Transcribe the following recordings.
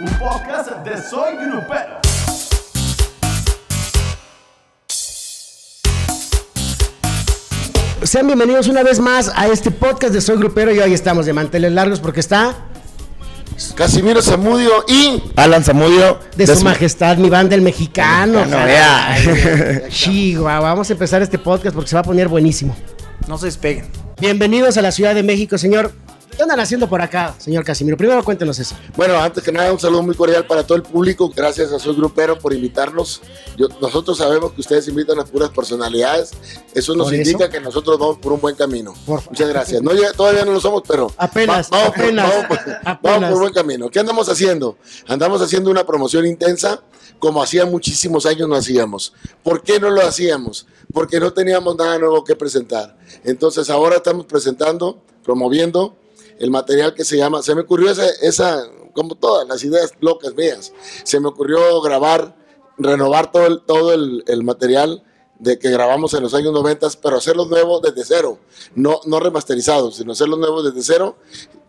un podcast de Soy Grupero. Sean bienvenidos una vez más a este podcast de Soy Grupero y hoy estamos de manteles largos porque está Casimiro Zamudio y Alan Zamudio. de su majestad mi banda el mexicano. Mexicano, caray. Chihuahua, vamos a empezar este podcast porque se va a poner buenísimo. No se despeguen. Bienvenidos a la Ciudad de México, señor. ¿Qué andan haciendo por acá, señor Casimiro? Primero cuéntenos eso. Bueno, antes que nada, un saludo muy cordial para todo el público. Gracias a Soy Grupero por invitarnos. Yo- nosotros sabemos que ustedes invitan a puras personalidades. Eso nos ¿Por eso? indica que nosotros vamos por un buen camino. Por. Muchas gracias. No, llega- todavía no lo somos, pero Apenas, vamos, por- apenas, vamos por, apenas. vamos por buen camino. ¿Qué andamos haciendo? Andamos haciendo una promoción intensa como hacía muchísimos años no hacíamos. ¿Por qué no lo hacíamos? Porque no teníamos nada nuevo que presentar. Entonces ahora estamos presentando, promoviendo el material que se llama, se me ocurrió esa, como todas las ideas locas mías, se me ocurrió grabar, renovar todo el, todo el material de que grabamos en los años 90, pero hacerlos nuevos desde cero, no, no remasterizados, sino hacerlos nuevos desde cero.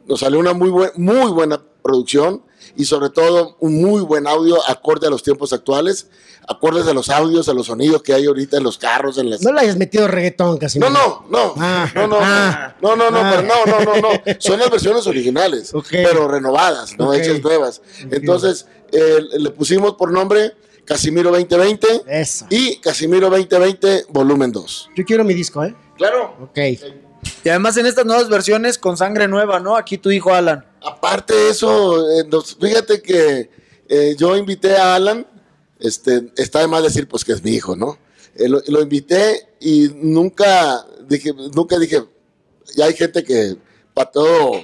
Nos salió una muy, buen, muy buena producción y sobre todo un muy buen audio acorde a los tiempos actuales, acordes a los audios, a los sonidos que hay ahorita en los carros, en las... No le hayas metido reggaetón, Casimiro. No, no, no, Ah, no, no, ah, no, no, no, ah. pero no, no, no, no, son las versiones originales, Ok. pero renovadas, no hechas nuevas. Entonces, eh, le pusimos por nombre Casimiro 2020 Eso. y Casimiro 2020 volumen 2. Yo quiero mi disco, ¿eh? Claro. Ok. Y además en estas nuevas versiones con sangre nueva, ¿no? Aquí tu hijo Alan. Aparte de eso, eh, fíjate que eh, yo invité a Alan, este, está de más decir pues que es mi hijo, ¿no? Eh, lo, invité y nunca dije, nunca dije, ya hay gente que para todo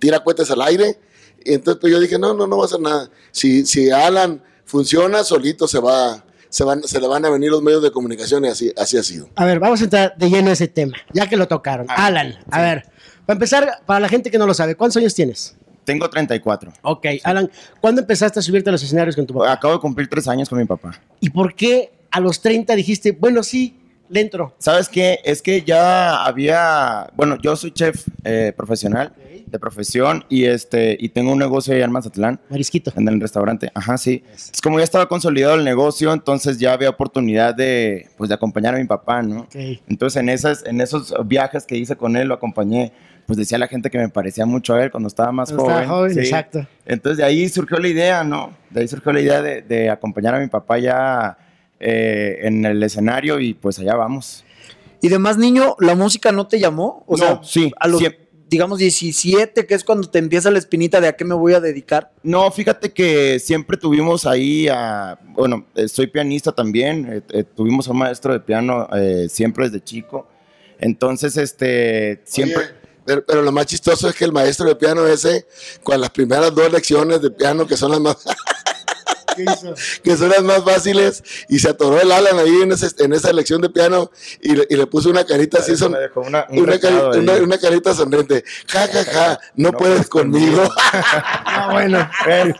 tira cuentas al aire, y entonces pues, yo dije, no, no, no va a hacer nada. Si, si Alan funciona, solito se va, se van, se le van a venir los medios de comunicación y así, así ha sido. A ver, vamos a entrar de lleno a ese tema, ya que lo tocaron. Ah, Alan, a ver, para empezar, para la gente que no lo sabe, ¿cuántos años tienes? Tengo 34. Ok, Alan, ¿cuándo empezaste a subirte a los escenarios con tu papá? Acabo de cumplir tres años con mi papá. ¿Y por qué a los 30 dijiste, bueno, sí, le entro? ¿Sabes qué? Es que ya había, bueno, yo soy chef eh, profesional, de profesión, y este y tengo un negocio allá en Mazatlán, Marisquito. en el restaurante. Ajá, sí. Es como ya estaba consolidado el negocio, entonces ya había oportunidad de, pues, de acompañar a mi papá, ¿no? Ok. Entonces en, esas, en esos viajes que hice con él, lo acompañé, pues decía la gente que me parecía mucho a él cuando estaba más Cuando joven. estaba joven, sí. exacto. Entonces de ahí surgió la idea, ¿no? De ahí surgió la idea de, de acompañar a mi papá ya eh, en el escenario y pues allá vamos. Y de más niño, ¿la música no te llamó? O No, sea, sí, a los, sí. Digamos, 17, que es cuando te empieza la espinita de a qué me voy a dedicar. No, fíjate que siempre tuvimos ahí a, bueno, eh, soy pianista también, eh, eh, tuvimos a un maestro de piano eh, siempre desde chico. Entonces, este, siempre... Oye, pero, pero lo más chistoso es que el maestro de piano ese, con las primeras dos lecciones de piano, que son las más. que son las más fáciles, y se atoró el Alan ahí en, ese- en esa lección de piano y le, y le puso una carita así, son, una, un una, cari- una- una carita sonriente. Ja, ja, ja, no, puedes conmigo. Ah, bueno. Eh,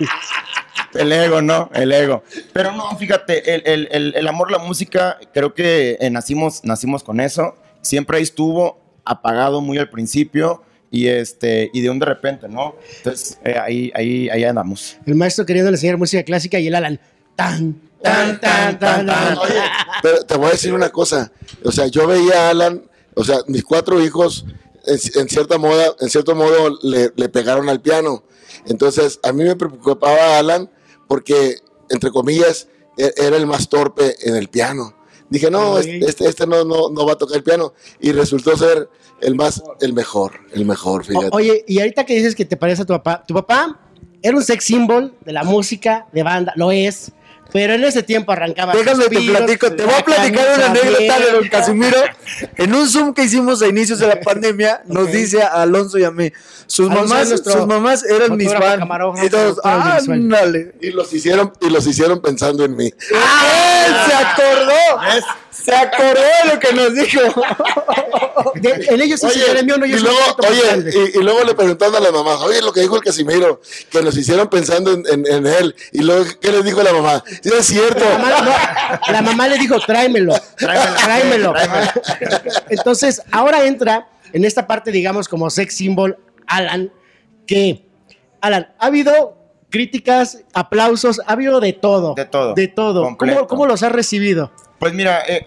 El ego, ¿no? El ego. Pero no, fíjate, el, el- el- el amor a la música, creo que eh, nacimos, nacimos con eso. Siempre ahí estuvo, apagado muy al principio y este y de un de repente, ¿no? Entonces eh, ahí, ahí, ahí andamos. El maestro queriendo enseñar música clásica y el Alan, tan, tan, tan, tan, tan. Oye, pero te voy a decir una cosa. O sea, yo veía a Alan, o sea, mis cuatro hijos, en, en cierta moda, en cierto modo, le, le pegaron al piano. Entonces, a mí me preocupaba Alan porque, entre comillas, e- era el más torpe en el piano. Dije, no, Ok. este, este no, no, no va a tocar el piano. Y resultó ser el más, el mejor, el mejor, fíjate. O- oye, y ahorita que dices que te parece a tu papá, tu papá era un sex symbol de la música, de banda, lo es, pero en ese tiempo arrancaba. Déjame te platico, te voy a la platicar una anécdota de don. Casimiro. En un Zoom que hicimos a inicios de la pandemia, nos dice a Alonso y a mí, sus mamás, sus mamás eran mis fans. Y todos, productor audiovisual. ándale. Y los hicieron, y los hicieron pensando en mí. ¡Ah! ¡Se acordó! Se acordó de lo que nos dijo. De- en ellos sí se Oye, gremió, no, yo y luego, oye, y, y luego le preguntando a la mamá, oye, lo que dijo el Casimiro, que nos hicieron pensando en, en- en él. Y luego, ¿qué les dijo la mamá? Sí, es cierto. La mamá, no, la mamá le dijo, tráemelo, tráemelo. Entonces, ahora entra en esta parte, digamos, como sex symbol, Alan, que, Alan, ha habido críticas, aplausos, ha habido de todo. De todo, De todo. ¿Cómo, cómo los has recibido? Pues mira, eh,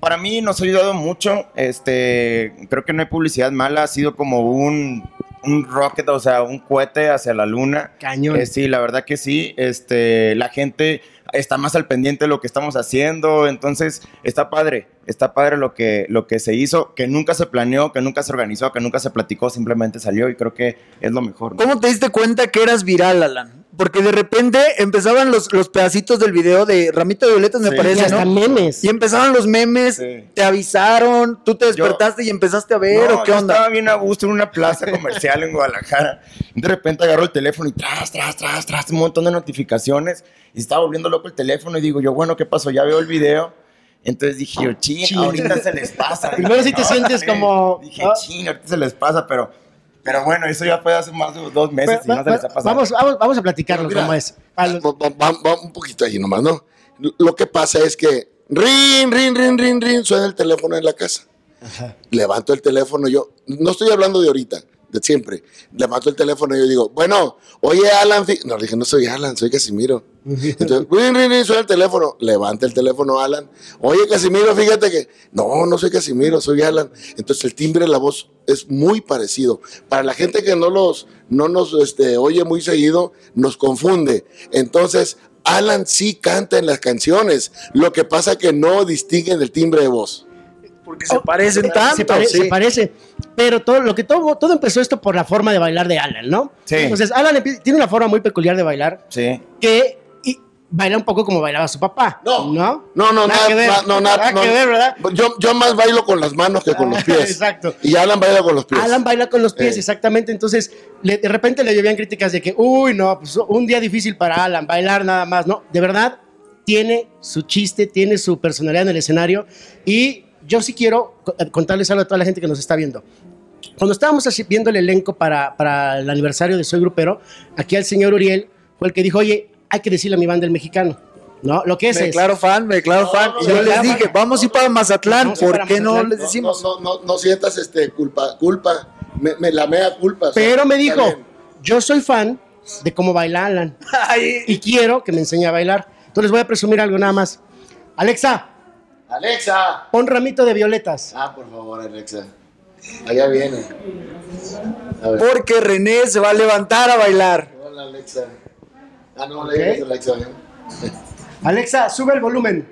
para mí nos ha ayudado mucho. Este, creo que no hay publicidad mala. Ha sido como un, un rocket, o sea, un cohete hacia la luna. Cañón. Eh, sí, la verdad que sí. Este, la gente está más al pendiente de lo que estamos haciendo. Entonces, está padre. Está padre lo que, lo que se hizo, que nunca se planeó, que nunca se organizó, que nunca se platicó, simplemente salió y creo que es lo mejor. ¿Cómo te diste cuenta que eras viral, Alan? Porque de repente empezaban los, los pedacitos del video de Ramito de Violetas, me Sí. Y parece, hasta ¿no? memes. Y empezaron los memes, Sí. te avisaron, tú te despertaste y empezaste a ver, No, ¿o qué yo onda? Estaba bien a gusto en una plaza comercial en Guadalajara. De repente agarro el teléfono y tras, tras, tras, tras, un montón de notificaciones. Y estaba volviendo loco el teléfono y digo yo, bueno, ¿qué pasó? Ya veo el video. Entonces dije yo, chin, Chin. ahorita se les pasa. Primero sí te sientes como- Dije, chin, ahorita se les pasa, pero, pero bueno, eso ya fue hace más de dos meses y no se les ha pasado. vamos, vamos, vamos a platicarlo Mira, cómo es. Los- Va, va- va- va un poquito ahí nomás, ¿no? Lo que pasa es que rin, rin, rin, rin, rin, suena el teléfono en la casa. Levanto el teléfono yo, no estoy hablando de ahorita, de siempre. Levanto el teléfono y yo digo, bueno, oye Alan, fi-". no, le dije, no soy Alan, soy Casimiro. Entonces, rin, rin, rin, suena el teléfono, levanta el teléfono Alan, oye Casimiro, fíjate que, no, no soy Casimiro, soy Alan. Entonces el timbre de la voz es muy parecido. Para la gente que no los, no nos este, oye muy seguido, nos confunde. Entonces, Alan sí canta en las canciones, lo que pasa que no distinguen el timbre de voz. Porque se parecen tanto, se, pare- sí. se parece. Pero todo lo que todo, todo empezó esto por la forma de bailar de Alan, ¿no? Sí. Entonces, Alan tiene una forma muy peculiar de bailar Sí. que y baila un poco como bailaba su papá. No. ¿No? No, no, Nada nada, que ver. na- no, nada, Nada no. que ver, ¿verdad? Yo, yo más bailo con las manos que con los pies. Exacto. Y Alan baila con los pies. Alan baila con los pies, Eh. exactamente. Entonces, le- de repente le llovían críticas de que, uy, no, pues un día difícil para Alan, bailar nada más. No, de verdad, tiene su chiste, tiene su personalidad en el escenario. Y yo sí quiero eh, contarles algo a toda la gente que nos está viendo. Cuando estábamos viendo el elenco para, para el aniversario de Soy Grupero, aquí al señor Uriel fue el que dijo, oye, hay que decirle a mi banda el mexicano. ¿No? Lo que es Me es. declaro fan, me declaro fan. Y no, yo no, les no, dije, no. vamos a ir para Mazatlán, ¿por para qué no Mazatlán. les No, decimos? No, no, no, no sientas este, culpa, culpa. Me, me la mea culpa. o sea, Pero me dijo, bien. yo soy fan de cómo baila Alan. Y quiero que me enseñe a bailar. Entonces les voy a presumir algo nada más. Alexa, Alexa. pon ramito de violetas. Ah, por favor, Alexa. Allá viene. A ver. porque René se va a levantar a bailar. Hola, Alexa. Ah, no, le digas Alexa. ¿eh? Alexa, sube el volumen.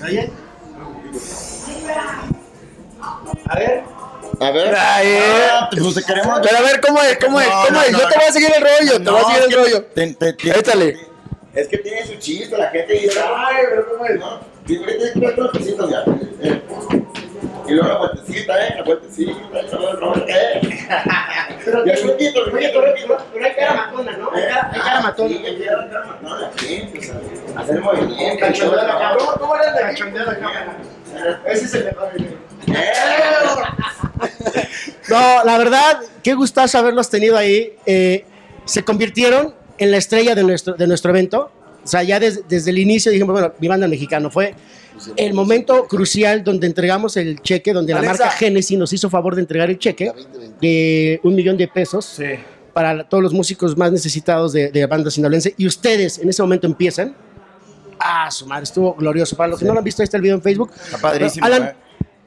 ¿Me oye? A ver. A ver. Eh. Ah, pues te queremos. Pero a ver, ¿cómo es? ¿Cómo es? No, ¿Cómo no, es? no, Yo te no. voy a seguir el rollo, te voy a No, seguir el rollo. te- te- te- Échale. Es que tiene su chiste, la gente dice, ay, pero ¿cómo es? ¿No? Hay cuatro cositas ya. Eh, Y luego la vueltecita, ¿eh? La vueltecita, el rollo, ¿eh? Y el ruidito, el ruidito. Pero hay cara matona, ¿no? Hay cara, hay cara matona. Sí, hay cara matona, la gente, o sea, hacer movimiento. Cachondeo la cámara. ¿Cómo- ¿Cómo era aquí? Cachondeo la cámara. Ese es el mejor. ¡Eh! No, la verdad, qué gustazo haberlos tenido ahí. Eh, se convirtieron en la estrella de nuestro, de nuestro evento. O sea, ya des- desde el inicio dijimos, bueno, mi banda mexicano fue el momento crucial donde entregamos el cheque, donde la Alexa. marca Genesis nos hizo favor de entregar el cheque de un millón de pesos para la- todos los músicos más necesitados de, de banda sinaloense. Y ustedes en ese momento empiezan. Ah, su madre, estuvo glorioso. Para los que no lo han visto, ahí está el video en Facebook. Está padrísimo, Alan, eh.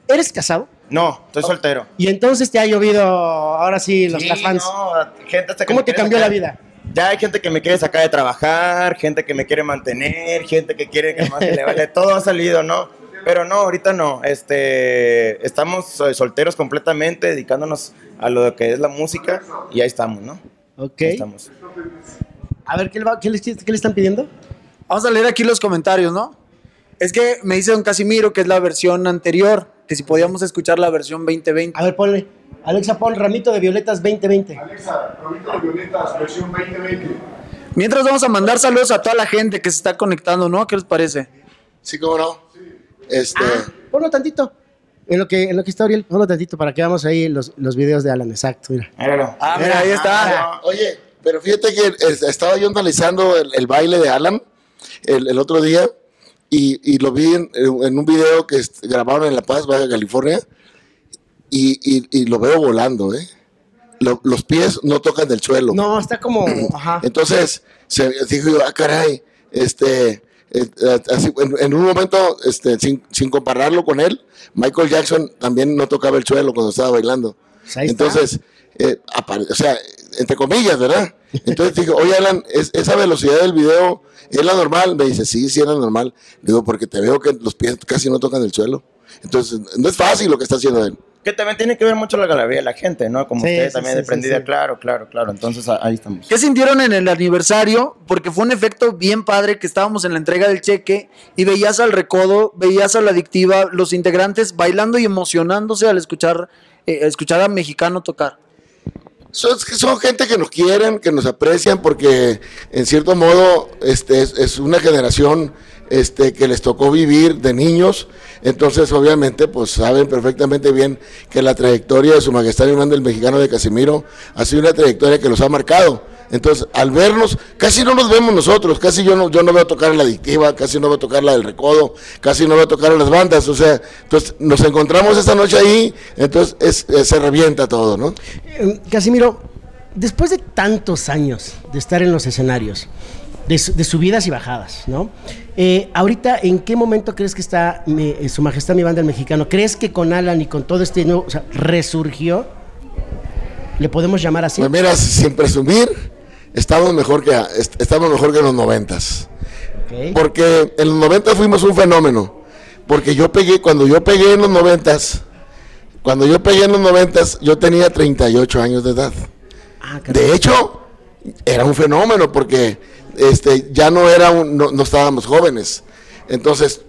¿eres casado? No, estoy soltero. Y entonces te ha llovido ahora sí los Sí, las fans. no, gente hasta que ¿Cómo te cambió la vida? Ya hay gente que me quiere sacar de trabajar, gente que me quiere mantener, gente que quiere que más le vale. Todo ha salido, ¿no? Pero no, ahorita no. Este, estamos eh, solteros completamente, dedicándonos a lo que es la música y ahí estamos, ¿no? Ok. Ahí estamos. A ver, ¿qué le, va- qué le- qué le están pidiendo? Vamos a leer aquí los comentarios, ¿no? Es que me dice don Casimiro que es la versión anterior, que si podíamos escuchar la versión 2020. A ver, ponle. Alexa, pon Ramito de Violetas 2020. Alexa, Ramito de Violetas, versión 2020. Mientras vamos a mandar saludos a toda la gente que se está conectando, ¿no? ¿Qué les parece? Sí, cómo no. Este. Ah, ponlo tantito. En lo que, en lo que está Uriel, ponlo tantito para que veamos ahí los, los videos de Alan. Exacto, mira. Míralo. Ah, mira, ahí está. Oye, pero fíjate que es- estaba yo analizando el, el baile de Alan el, el otro día y, y lo vi en, en un video que grabaron en La Paz, Baja California, y, y- y lo veo volando, ¿eh? lo- los pies no tocan del suelo. No, está como. Ajá. Entonces, se dijo yo, ah, caray, este, eh, eh, así, en, en un momento, este, sin, sin compararlo con él, Michael Jackson también no tocaba el suelo cuando estaba bailando. Pues. Entonces, eh, apare- o sea, entre comillas, ¿verdad? Entonces dije, oye, Alan, ¿es- esa velocidad del video es la normal. Me dice, sí, sí, es la normal. Digo, porque te veo que los pies casi no tocan el suelo. Entonces, no es fácil lo que está haciendo él. Que también tiene que ver mucho la galería de la gente, ¿no? Como Sí, ustedes sí, también sí, de prendida, sí, sí. claro, claro, claro. Entonces ahí estamos. ¿Qué sintieron en el aniversario? Porque fue un efecto bien padre que estábamos en la entrega del cheque y veías al recodo, veías a la adictiva, los integrantes bailando y emocionándose al escuchar, eh, escuchar a mexicano tocar. Son, gente que nos quieren, que nos aprecian, porque en cierto modo este, es, es una generación este, que les tocó vivir de niños. Entonces, obviamente, pues saben perfectamente bien que la trayectoria de Su Majestad el Imán del Mexicano de Casimiro ha sido una trayectoria que los ha marcado. Entonces, al vernos, casi no nos vemos nosotros, casi yo no, yo no veo tocar a la adictiva, casi no veo tocar la del recodo, casi no veo tocar a las bandas, o sea, entonces nos encontramos esta noche ahí, entonces es- eh, se revienta todo, ¿no? Eh, Casimiro, después de tantos años de estar en los escenarios, de, su- de subidas y bajadas, ¿no? Eh, ahorita, ¿en qué momento crees que está mi- eh, Su Majestad mi banda el mexicano? ¿Crees que con Alan y con todo este nuevo, o sea, resurgió? ¿Le podemos llamar así? Pues mira, sin presumir, estamos mejor que est- estamos mejor que en los noventas. Porque en los noventas fuimos un fenómeno. Porque yo pegué, cuando yo pegué en los noventas, cuando yo pegué en los noventas, yo tenía 38 años de edad. Ah. De hecho, era un fenómeno porque este, ya no era un- no, no estábamos jóvenes. Entonces,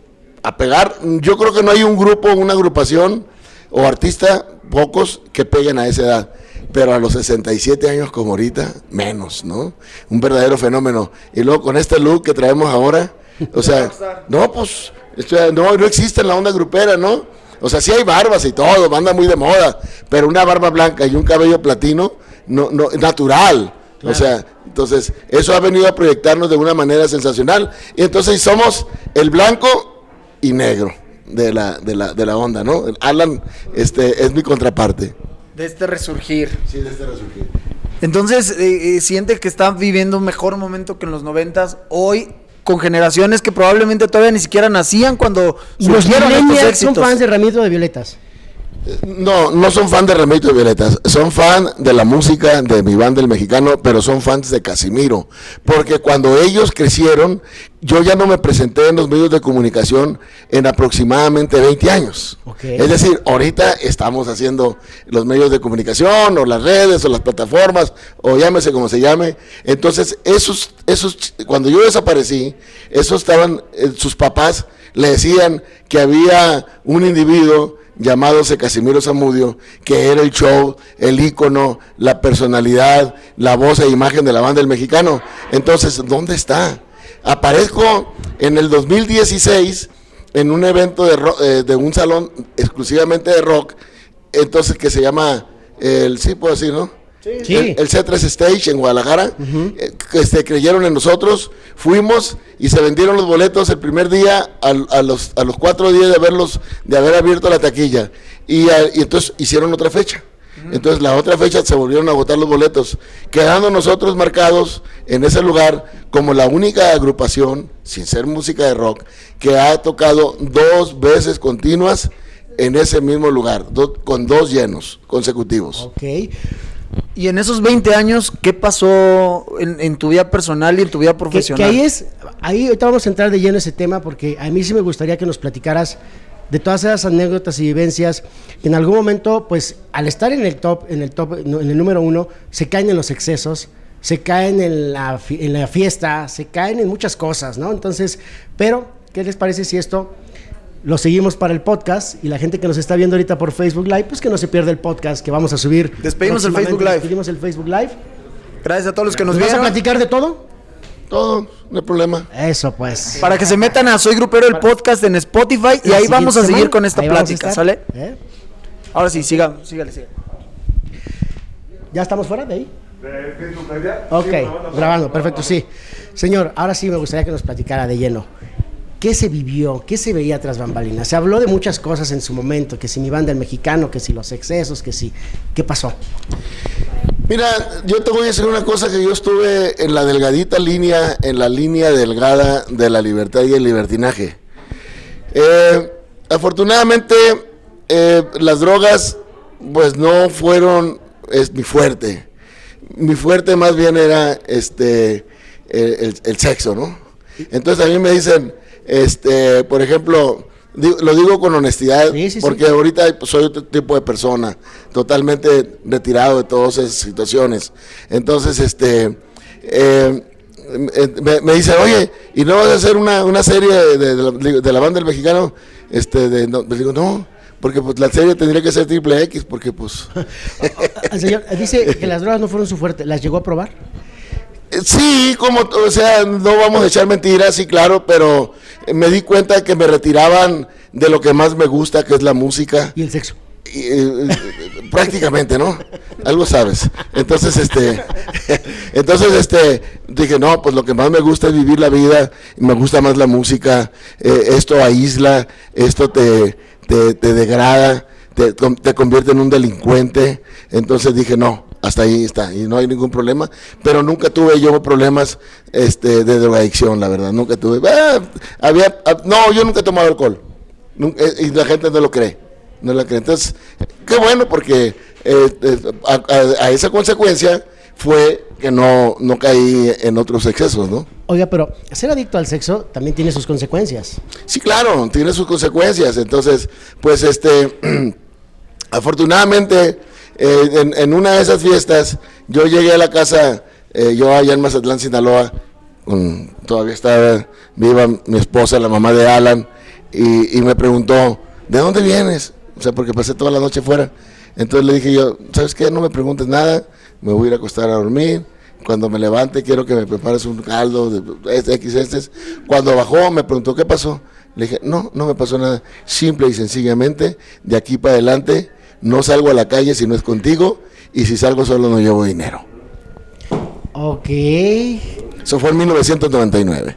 a pegar, yo creo que no hay un grupo, una agrupación o artista, pocos, que peguen a esa edad. Pero a los 67 años como ahorita, menos, ¿no? Un verdadero fenómeno. Y luego con este look que traemos ahora, o sea, no, pues, no, no existe en la onda grupera, ¿no? O sea, sí hay barbas y todo, anda muy de moda, pero una barba blanca y un cabello platino, no, no, natural. O sea, entonces, eso ha venido a proyectarnos de una manera sensacional. Y entonces somos el blanco y negro de la, de la, de la onda, ¿no? Alan este, es mi contraparte. De este resurgir. Sí, de este resurgir. Entonces, eh, eh, siente que está viviendo un mejor momento que en los noventas, hoy con generaciones que probablemente todavía ni siquiera nacían cuando Y los surgieron estos millennials son éxitos. fans de Ramito de Violetas. No, no son fan de Remito de Violetas, son fan de la música de mi banda el mexicano, pero son fans de Casimiro, porque cuando ellos crecieron, yo ya no me presenté en los medios de comunicación en aproximadamente 20 años. Es decir, ahorita estamos haciendo los medios de comunicación o las redes o las plataformas o llámese como se llame. Entonces, esos esos cuando yo desaparecí, esos estaban eh, sus papás le decían que había un individuo llamado C. Casimiro Zamudio, que era el show, el ícono, la personalidad, la voz e imagen de la banda del mexicano. Entonces, ¿dónde está? Aparezco en el 2016 en un evento de, eh, de un salón exclusivamente de rock, entonces que se llama el, sí puedo decir, ¿no? Sí. El, el C3 Stage en Guadalajara, eh, que creyeron en nosotros, fuimos y se vendieron los boletos el primer día a, los, a los cuatro días de haberlos, de haber abierto la taquilla. Y, a- y entonces hicieron otra fecha. Entonces la otra fecha se volvieron a agotar los boletos, quedando nosotros marcados en ese lugar como la única agrupación, sin ser música de rock, que ha tocado dos veces continuas en ese mismo lugar, do- con dos llenos consecutivos. Ok. Y en esos 20 años, ¿qué pasó en, en tu vida personal y en tu vida Que, profesional? que ahí es, ahí ahorita vamos a entrar de lleno ese tema porque a mí sí me gustaría que nos platicaras de todas esas anécdotas y vivencias que en algún momento, pues al estar en el top, en el top, en el número uno, se caen en los excesos, se caen en la, en la fiesta, se caen en muchas cosas, ¿no? Entonces, pero, ¿qué les parece si esto lo seguimos para el podcast y la gente que nos está viendo ahorita por Facebook Live, pues que no se pierda el podcast que vamos a subir. Despedimos el. Facebook Live. Despedimos el Facebook Live. Gracias a todos los que nos ¿Nos vas a vieron. platicar de todo? Todo, no hay problema. Eso pues. Para que se metan a Soy Grupero el podcast en Spotify y ahí vamos a seguir con esta plática. ¿sale? ¿Eh? Ahora sí, siga, sígale, sígale. ¿Ya estamos fuera de ahí? De Facebook, ¿ya? Ok, Sí, grabando, perfecto, sí. Señor, ahora sí me gustaría que nos platicara de lleno. ¿Qué se vivió? ¿Qué se veía tras bambalinas? Se habló de muchas cosas en su momento, que si mi banda el mexicano, que si los excesos, que si... ¿Qué pasó? Mira, yo te voy a decir una cosa que yo estuve en la delgadita línea, en la línea delgada de la libertad y el libertinaje. Eh, afortunadamente, eh, las drogas, pues no fueron es mi fuerte. Mi fuerte más bien era este el, el sexo, ¿no? Entonces a mí me dicen, este, por ejemplo, Digo- lo digo con honestidad, Sí, sí, sí. porque ahorita pues, soy otro tipo de persona, totalmente retirado de todas esas situaciones. Entonces, este, eh, me, me dice, oye, ¿y no vas a hacer una, una serie de, de la, de la banda del mexicano? Este, de, no, le digo, no, porque pues la serie tendría que ser triple X, porque pues... El señor dice que las drogas no fueron su fuerte. ¿Las llegó a probar? Sí, como, o sea, no vamos a echar mentiras, sí, claro, pero me di cuenta que me retiraban de lo que más me gusta, que es la música. Y el sexo. Y, eh, prácticamente, ¿no? Algo sabes. Entonces, este, entonces, este, dije, no, pues lo que más me gusta es vivir la vida, y me gusta más la música, eh, esto aísla, esto te, te, te degrada, te, te convierte en un delincuente. Entonces dije, no, hasta ahí está, y no hay ningún problema. Pero nunca tuve yo problemas este, de drogadicción, la verdad, nunca tuve. Ah, había, ah, no, yo nunca he tomado alcohol. Nunca- eh, y la gente no lo cree. No la cree. Entonces, qué bueno porque eh, eh, a, a- a esa consecuencia fue que no, no caí en otros excesos, ¿no? Oiga, pero ser adicto al sexo también tiene sus consecuencias. Sí, claro, tiene sus consecuencias. Entonces, pues este, afortunadamente, eh, en, una de esas fiestas, yo llegué a la casa, eh, yo allá en Mazatlán, Sinaloa, todavía estaba viva mi esposa, la mamá de Alan, y, y me preguntó, ¿de dónde vienes? O sea, porque pasé toda la noche fuera. Entonces le dije yo, ¿sabes qué? No me preguntes nada, me voy a ir a acostar a dormir. Cuando me levante quiero que me prepares un caldo de este, X, este. Cuando bajó me preguntó, ¿qué pasó? Le dije, no, no me pasó nada. Simple y sencillamente, de aquí para adelante, no salgo a la calle si no es contigo, y si salgo solo no llevo dinero. Ok. Eso fue en 1999.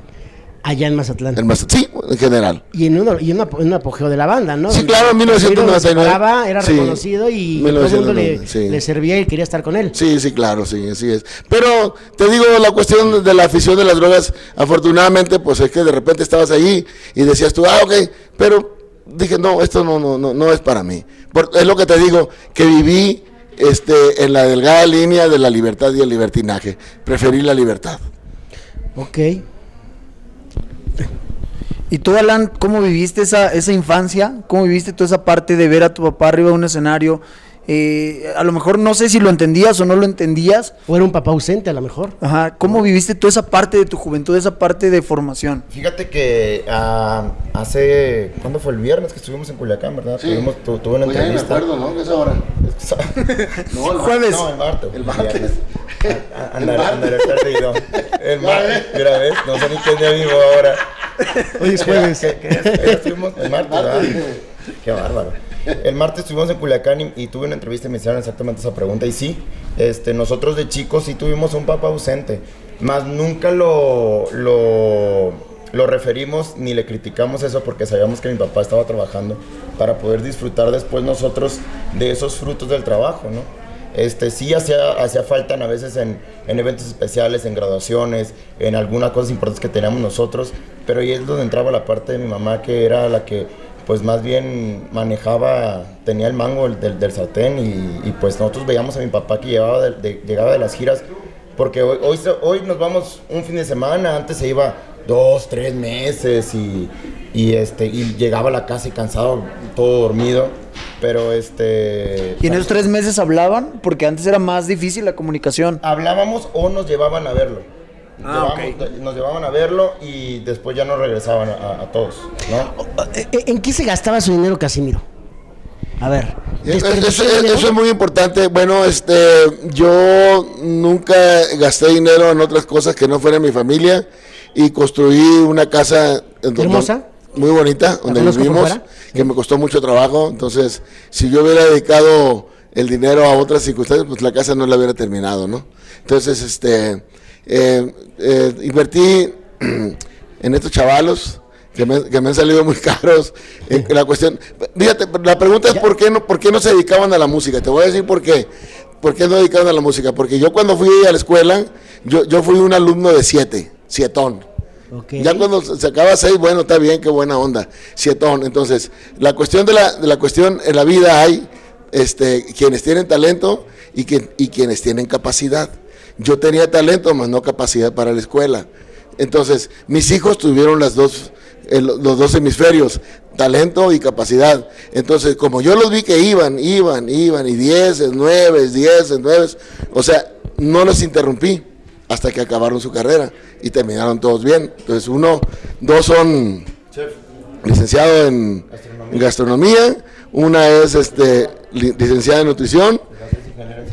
Allá en Mazatlán. En Mazat- sí, en general. Y en, uno, y en, una- en un apogeo de la banda, ¿no? Sí, claro, en Donde 1999. se grababa, era Sí, reconocido y todo el mundo le, 1999, sí. le servía y quería estar con él. Sí, sí, claro, sí, así es. Pero te digo, la cuestión de la afición de las drogas, afortunadamente, pues es que de repente estabas ahí y decías tú, ah, ok, pero dije, no, esto no, no, no, no es para mí. Por- es lo que te digo, que viví este, en la delgada línea de la libertad y el libertinaje. Preferí la libertad. Ok. ¿Y tú, Alan, cómo viviste esa, esa infancia? ¿Cómo viviste toda esa parte de ver a tu papá arriba de un escenario? Eh, a lo mejor no sé si lo entendías o no lo entendías. O era un papá ausente a lo mejor. Ajá. ¿Cómo viviste toda esa parte de tu juventud, esa parte de formación? Fíjate que ah, hace. ¿Cuándo fue el viernes que estuvimos en Culiacán, verdad? Tuvimos, tu- tuve una entrevista. ¿no? ¿Qué es ahora? no, el Jueves. No, el martes. El martes. Andaré, andaré perdido. El martes. Mira, ¿ves? No sé ni qué día vivo ahora. Hoy es jueves. ¿Qué, qué es? Ayer estuvimos el martes, ¿verdad? Qué bárbaro. El martes estuvimos en Culiacán y, y tuve una entrevista y me hicieron exactamente esa pregunta. Y sí, este, nosotros de chicos sí tuvimos un papá ausente, más nunca lo, lo, referimos ni le criticamos eso porque sabíamos que mi papá estaba trabajando para poder disfrutar después nosotros de esos frutos del trabajo, ¿no? Este, sí hacía, hacía falta a veces en, en eventos especiales, en graduaciones, en algunas cosas importantes que teníamos nosotros, pero ahí es donde entraba la parte de mi mamá que era la que pues más bien manejaba, tenía el mango del, del- del sartén y, y, pues nosotros veíamos a mi papá que llegaba de, de- llegaba de las giras, porque hoy, hoy, hoy nos vamos un fin de semana, antes se iba dos, tres meses y, y, este, y llegaba a la casa y cansado, todo dormido, pero este... ¿Y en esos tres meses hablaban? Porque antes era más difícil la comunicación. hablábamos o nos llevaban a verlo. Ah, Llevábamos- Nos llevaban a verlo y después ya nos regresaban a, a todos, ¿no? Eh, eh, ¿En qué se gastaba su dinero Casimiro? A ver. Eso, ¿desperdició eso- dinero? eso es muy importante. Bueno, este, yo nunca gasté dinero en otras cosas que no fuera mi familia y construí una casa en donde- ¿Hermosa? muy bonita, donde vivimos, que me costó mucho trabajo. Entonces, si yo hubiera dedicado el dinero a otras circunstancias, pues la casa no la hubiera terminado, ¿no? Entonces, este, eh, eh, invertí en estos chavalos que me, que me han salido muy caros. En la cuestión, fíjate, la pregunta es por qué no, por qué no se dedicaban a la música. Te voy a decir por qué. ¿por qué no dedicaron a la música? Porque yo cuando fui a la escuela, yo, yo fui un alumno de siete, sietón. Ya cuando se acaba seis, bueno, está bien, qué buena onda, sietón. Entonces, la cuestión de la, de la cuestión en la vida hay este, quienes tienen talento y, que, y quienes tienen capacidad. Yo tenía talento, más no capacidad para la escuela. Entonces, mis hijos tuvieron las dos, el- los dos hemisferios, talento y capacidad. Entonces, como yo los vi que iban, iban, iban, y dieces, nueve, dieces, nueve, o sea, no los interrumpí hasta que acabaron su carrera y terminaron todos bien. Entonces, uno, dos son licenciado en gastronomía, una es este, li- licenciada en nutrición,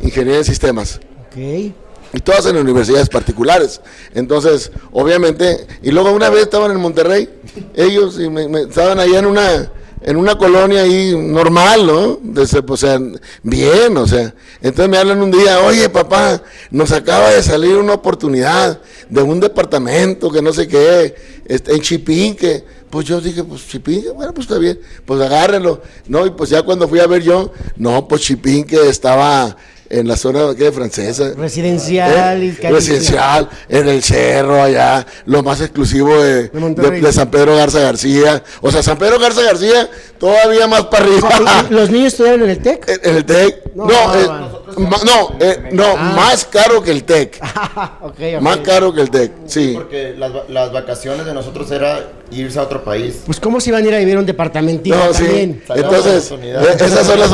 ingeniería en sistemas Ok. Y todas en universidades particulares. Entonces, obviamente, y luego una vez estaban en Monterrey, ellos estaban allá en una en una colonia ahí normal, ¿no? De ese, o sea, bien, o sea. Entonces me hablan un día, oye papá, nos acaba de salir una oportunidad de un departamento que no sé qué, este, en Chipinque. Pues yo dije, pues Chipinque, bueno, pues está bien, pues agárrenlo. No, y pues ya cuando fui a ver yo, no, pues Chipinque estaba en la zona ¿qué? francesa. Residencial y ¿Eh? Residencial, en el cerro allá, lo más exclusivo de, De Monterrey. de- de San Pedro Garza García. O sea, San Pedro Garza García todavía más para arriba. ¿Los niños estudiaron en el TEC? En en el TEC. No, No, eh, no, ma- no, eh, no, más caro que el TEC. Más caro que el TEC, sí. Porque las, las vacaciones de nosotros era irse a otro país. Pues cómo se iban a ir a vivir a un departamentito No, sí. también. Salía Entonces, eh, esas son, las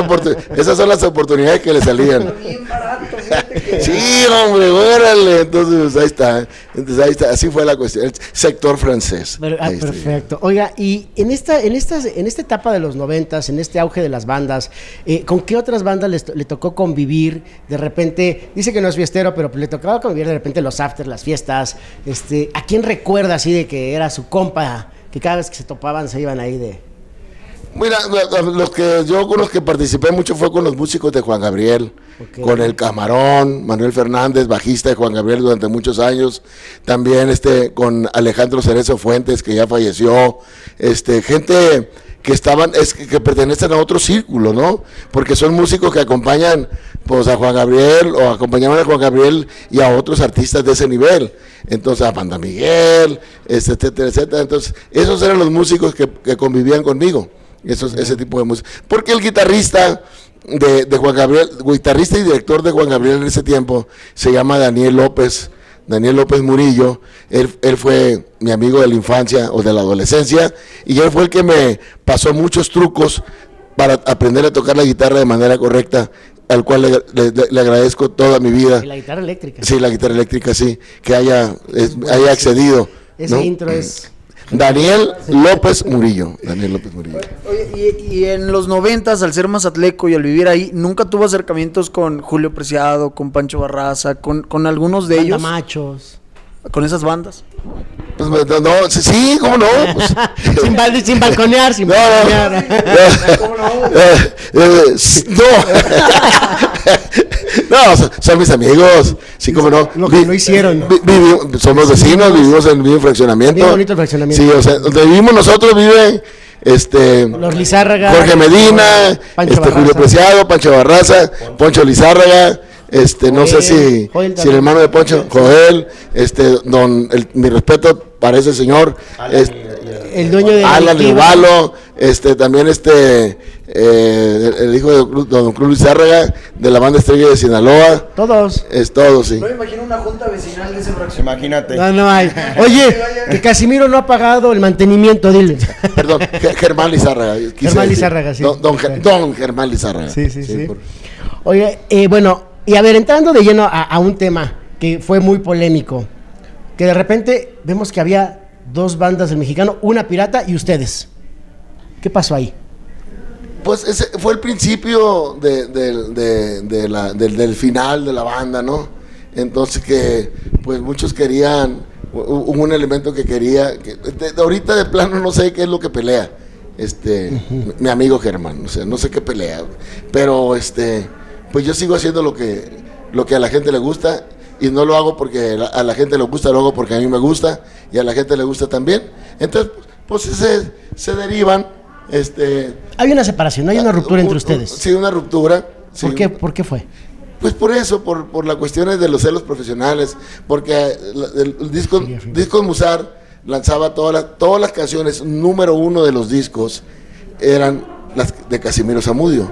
esas son las oportunidades que le salían. Bien barato, fíjate que- Sí, hombre, órale. Entonces, ahí está. Entonces, ahí está. Así fue la cuestión. El sector francés. Pero- ah, perfecto. Oiga, y en esta, en estas, en esta etapa de los noventas, en este auge de las bandas, eh, ¿con qué otras bandas les le tocó convivir? De repente, dice que no es fiestero, pero le tocaba convivir de repente los afters, las fiestas. Este, ¿a quién recuerda así de que era su compa? Que cada vez que se topaban se iban ahí de. Mira, lo- lo- los que yo con los que participé mucho fue con los músicos de Juan Gabriel, con el Camarón, Manuel Fernández, bajista de Juan Gabriel durante muchos años, también este con Alejandro Cerezo Fuentes que ya falleció, este gente que estaban es que, que pertenecen a otro círculo, ¿no? Porque son músicos que acompañan pues a Juan Gabriel o acompañaban a Juan Gabriel y a otros artistas de ese nivel. Entonces a Banda Miguel, este, etcétera, etcétera. Entonces, esos eran los músicos que, que convivían conmigo. Esos, ese tipo de música. Porque el guitarrista de, de Juan Gabriel, guitarrista y director de Juan Gabriel en ese tiempo, se llama Daniel López, Daniel López Murillo. Él, él fue mi amigo de la infancia o de la adolescencia y él fue el que me pasó muchos trucos para aprender a tocar la guitarra de manera correcta, al cual le, le- agradezco toda mi vida. y la guitarra eléctrica. Sí, la guitarra eléctrica, sí, que haya, es- haya accedido. Ese ¿no? intro es. Daniel López Murillo. Daniel López Murillo. Oye, y, y en los noventas, al ser mazatleco y al vivir ahí, ¿nunca tuvo acercamientos con Julio Preciado, con Pancho Barraza, con, con algunos de Banda ellos? machos. ¿Con esas bandas? Pues, no, no, sí, sí, ¿cómo no? Pues, sin, bal- sin balconear, sin No, no. balconear. eh, eh, no. no, son, son mis amigos. Sí, como no. Lo que Vi- no hicieron. vi- somos vecinos, vivimos en el mismo fraccionamiento. Bien bonito el fraccionamiento. Sí, o sea, donde vivimos nosotros vive este Los Lizárraga. Jorge Medina, Pancho este Julio. Preciado, Pancho Barraza, Poncho Lizárraga, este no sé si, si el hermano de Poncho, Joel, este don el- mi respeto para ese señor, este, El dueño de. la Alan este también este eh, el, el hijo de Cruz- don Cruz Lizárraga de la banda Estrella de Sinaloa, Todos. es todo, sí. me imagino una junta vecinal de ese fraccionamiento. Imagínate. No, no hay. Oye, que Casimiro no ha pagado el mantenimiento, dile. Perdón, Ge- Germán Lizárraga. Germán decir. Lizárraga, sí. Don, don Ger- don Germán Lizárraga. Sí, sí, sí. por- Oye, eh, bueno, y a ver, entrando de lleno a, a un tema que fue muy polémico, que de repente vemos que había dos bandas del mexicano, una pirata y ustedes. ¿Qué pasó ahí? Pues ese fue el principio de- del- de- de la- del, del final de la banda, ¿no? Entonces que pues muchos querían, hu- hubo un elemento que quería, que, ahorita de plano no sé qué es lo que pelea, este, mi- mi amigo Germán, o sea, no sé qué pelea, pero este, pues yo sigo haciendo lo que, lo que a la gente le gusta y no lo hago porque a la gente le gusta, lo hago porque a mí me gusta y a la gente le gusta también. Entonces, pues se, se derivan, este, Hay una separación, no hay una ruptura entre ustedes. Sí, una ruptura. sí. ¿Por qué, ¿Por qué fue? Pues por eso, por, por las cuestiones de los celos profesionales, porque eh, el, el disco, disco Musar lanzaba todas las, todas las canciones, número uno de los discos eran las de Casimiro Zamudio.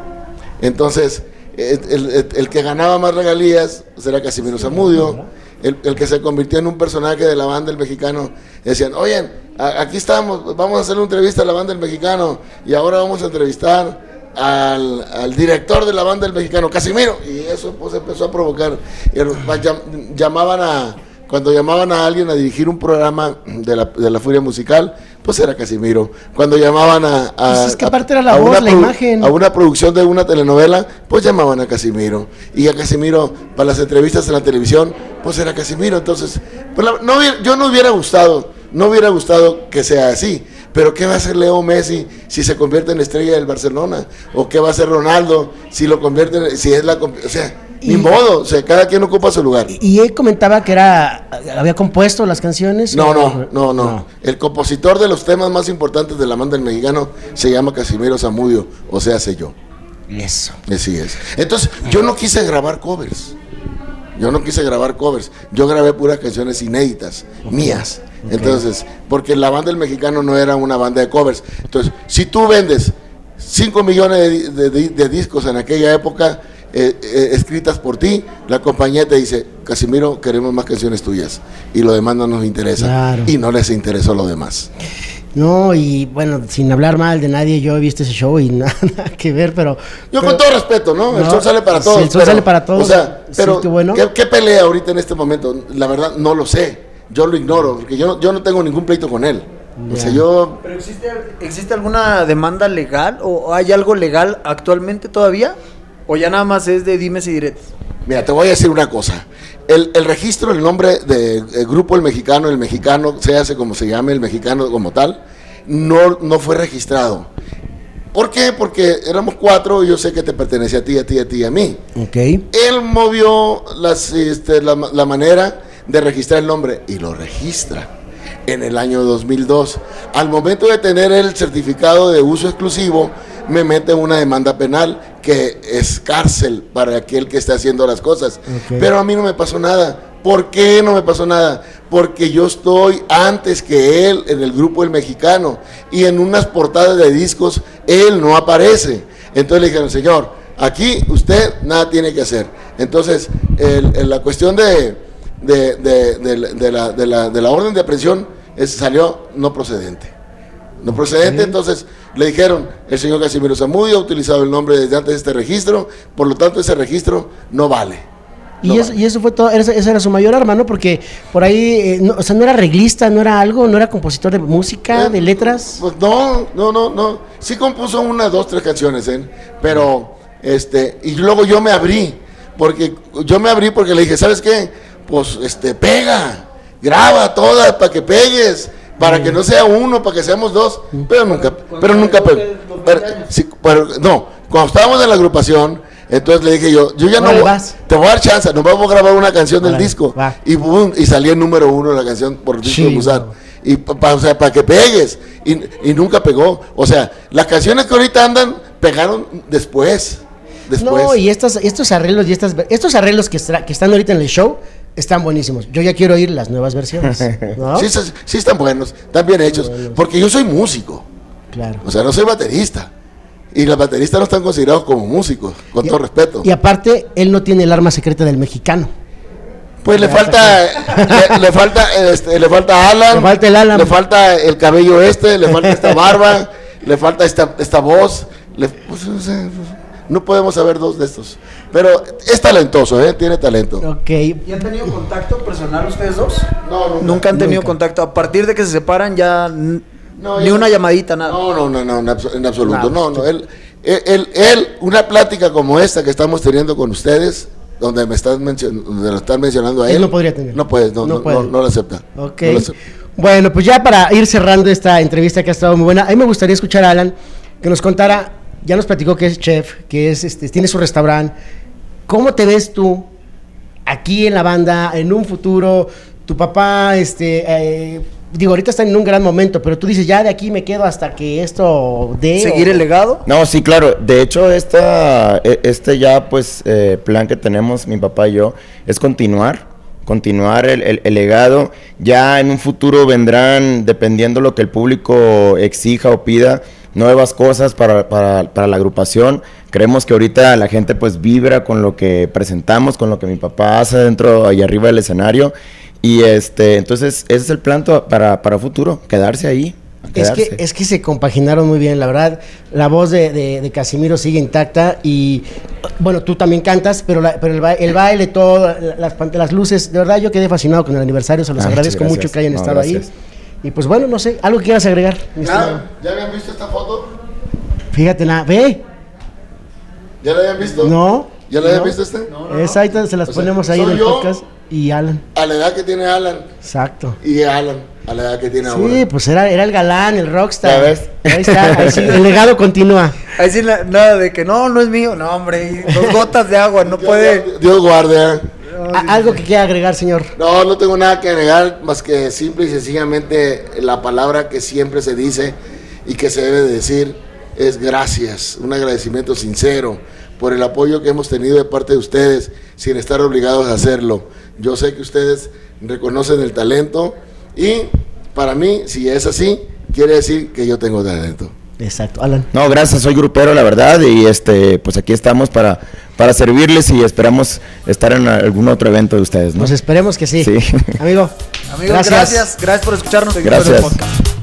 Entonces, el, el- el que ganaba más regalías era Casimiro Zamudio. El, el que se convirtió en un personaje de la banda del mexicano. Decían, oye, aquí estamos, vamos a hacer una entrevista a la banda del mexicano y ahora vamos a entrevistar al, al director de la banda del mexicano, Casimiro. Y eso pues empezó a provocar. el- llam- llamaban a, cuando llamaban a alguien a dirigir un programa de la, de la Furia Musical, pues era Casimiro. Cuando llamaban a... a- Pues es que aparte era la voz, una la imagen. a una producción de una telenovela, pues llamaban a Casimiro. Y a Casimiro, para las entrevistas en la televisión, pues era Casimiro. Entonces, pues la- no yo no hubiera gustado, no hubiera gustado que sea así. Pero ¿qué va a hacer Leo Messi si se convierte en estrella del Barcelona? ¿O qué va a hacer Ronaldo si lo convierte en, si es la, o sea, ni modo, o sea, cada quien ocupa su lugar. Y él comentaba que era había compuesto las canciones. No, ¿o- no, no, no. El compositor de los temas más importantes de la banda del mexicano se llama Casimiro Zamudio, o sea, sé yo. Eso. Así es. Entonces, yo no quise grabar covers. Yo no quise grabar covers. Yo grabé puras canciones inéditas, mías. Entonces, porque la banda del mexicano no era una banda de covers. Entonces, si tú vendes 5 millones de discos en aquella época, eh, eh, escritas por ti, la compañía te dice, Casimiro, queremos más canciones tuyas. Y lo demás no nos interesa. Claro. Y no les interesó lo demás. No, y bueno, sin hablar mal de nadie, yo he visto ese show y nada, que ver, pero. Yo pero- con todo respeto, ¿no? El No, sol sale para sí, todos. el sol sale para todos. O sea, Sí, pero qué bueno. ¿qué, qué pelea ahorita en este momento? La verdad, no lo sé. Yo lo ignoro, porque yo, no- yo no tengo ningún pleito con él. O sea, yo... ¿Pero existe, existe alguna demanda legal o hay algo legal actualmente todavía? ¿O ya nada más es de dimes y diretes? Mira, te voy a decir una cosa. El, el registro, el nombre de eh, Grupo El Mexicano, el mexicano, se hace como se llame, el mexicano como tal, no, no fue registrado. ¿Por qué? Porque éramos cuatro y yo sé que te pertenece a ti, a ti, a ti, a mí. Ok. Él movió las, este, la, la manera de registrar el nombre y lo registra en el año 2002. Al momento de tener el certificado de uso exclusivo, me mete una demanda penal que es cárcel para aquel que esté haciendo las cosas. Pero a mí no me pasó nada. ¿Por qué no me pasó nada? Porque yo estoy antes que él en el grupo El Mexicano y en unas portadas de discos él no aparece. Entonces le dijeron, señor, aquí usted nada tiene que hacer. Entonces, el- el- la cuestión de, de, de- de- de la, de la- de la orden de aprehensión es- salió no procedente. No procedente, entonces le dijeron, el señor Casimiro Zamudio ha utilizado el nombre desde antes de este registro, por lo tanto ese registro no vale. Y, eso, vale. y eso fue todo, esa, esa era su mayor arma, ¿no? Porque por ahí, eh, no, o sea, no era arreglista, no era algo, no era compositor de música, Eh, de letras. Pues no, no, no, no. Sí compuso unas, dos, tres canciones, ¿eh? Pero, este, y luego yo me abrí, porque yo me abrí porque le dije, ¿sabes qué? Pues, este, pega, graba todas para que pegues, para que no sea uno, para que seamos dos, pero nunca, pero nunca pegó. Pero, sí, pero, no, cuando estábamos en la agrupación, entonces le dije yo, yo ya no voy- te voy a dar chance, nos vamos a grabar una canción del disco. va. Y, boom, y salía el número uno la canción por disco de Musar. Y para o sea, para que pegues. Y, y nunca pegó. O sea, las canciones que ahorita andan pegaron después. Después. No, y estos, estos arreglos y estas, estos arreglos que, que están ahorita en el show están buenísimos. Yo ya quiero oír las nuevas versiones. ¿no? sí, sí, están buenos, están bien hechos. Porque yo soy músico. Claro. O sea, no soy baterista. Y los bateristas no están considerados como músicos, con todo respeto. Y aparte, él no tiene el arma secreta del mexicano. Pues le falta, le, le falta, este, le falta Alan, Le falta el Alan. le falta el cabello este, le falta esta barba, le falta esta, esta voz. le- pues, o sea, no podemos saber dos de estos. Pero es talentoso, ¿eh? tiene talento. Ok. ¿Y han tenido contacto personal ustedes dos? No, nunca. Nunca han tenido Nunca. contacto. A partir de que se separan ya No, ni ya- una llamadita, nada. No, no, no, no, en abso- en absoluto. Nada, No, no. Él, él, él- él, una plática como esta que estamos teniendo con ustedes, donde me están, mencion- donde lo están mencionando a Él él. no podría tener. No puedes, no, No no, puede. no, no lo acepta. Ok. No lo acepta. Bueno, pues ya para ir cerrando esta entrevista que ha estado muy buena, a mí me gustaría escuchar a Alan que nos contara, ya nos platicó que es chef, que es este, tiene su restaurante. ¿Cómo te ves tú aquí en la banda, en un futuro? Tu papá, este, eh, digo, ahorita están en un gran momento, pero tú dices, ya de aquí me quedo hasta que esto dé. ¿Seguir o- el legado? No, sí, claro. De hecho, esta, e- este ya, pues, eh, plan que tenemos mi papá y yo es continuar, continuar el, el- el legado. Ya en un futuro vendrán, dependiendo lo que el público exija o pida, nuevas cosas para, para- para la agrupación. Creemos que ahorita la gente, pues, vibra con lo que presentamos, con lo que mi papá hace dentro y arriba del escenario. Y este, entonces, ese es el plan para, para futuro, quedarse ahí. Es que, es que se compaginaron muy bien, la verdad. La voz de, de- de Casimiro sigue intacta y, bueno, tú también cantas, pero, la- pero el, ba- el baile, todo, las, las luces, de verdad yo quedé fascinado con el aniversario, se los Ah, agradezco mucho que hayan No, estado ahí. Y pues bueno, no sé, algo que quieras agregar. estimado? ¿Ya, ¿Ya habían visto esta foto? Fíjate, nada, ve, ¿Ya la habían visto? no. ¿Ya la habían no. visto este? Esa ahí se las O sea, ponemos ahí en el podcast y Alan, A la edad que tiene Alan exacto. y Alan a la edad que tiene Sí, ahora. pues era, era el galán, el rockstar. ¿Ya ves? Ahí está, ahí sí, el legado continúa. Ahí sí, na- nada de que no, no es mío. No, hombre, dos gotas de agua, no Dios puede. Dios guarde. Algo que quiera agregar, señor. No, no tengo nada que agregar más que simple y sencillamente la palabra que siempre se dice y que se debe de decir es gracias, un agradecimiento sincero por el apoyo que hemos tenido de parte de ustedes sin estar obligados a hacerlo. Yo sé que ustedes reconocen el talento y para mí, si es así, quiere decir que yo tengo talento. Exacto, Alan. No, gracias, soy grupero, la verdad, y este, pues aquí estamos para, para servirles y esperamos estar en algún otro evento de ustedes, ¿no? Pues esperemos que sí. Sí. Amigo, Amigos, gracias. Gracias por escucharnos. Gracias. Podcast.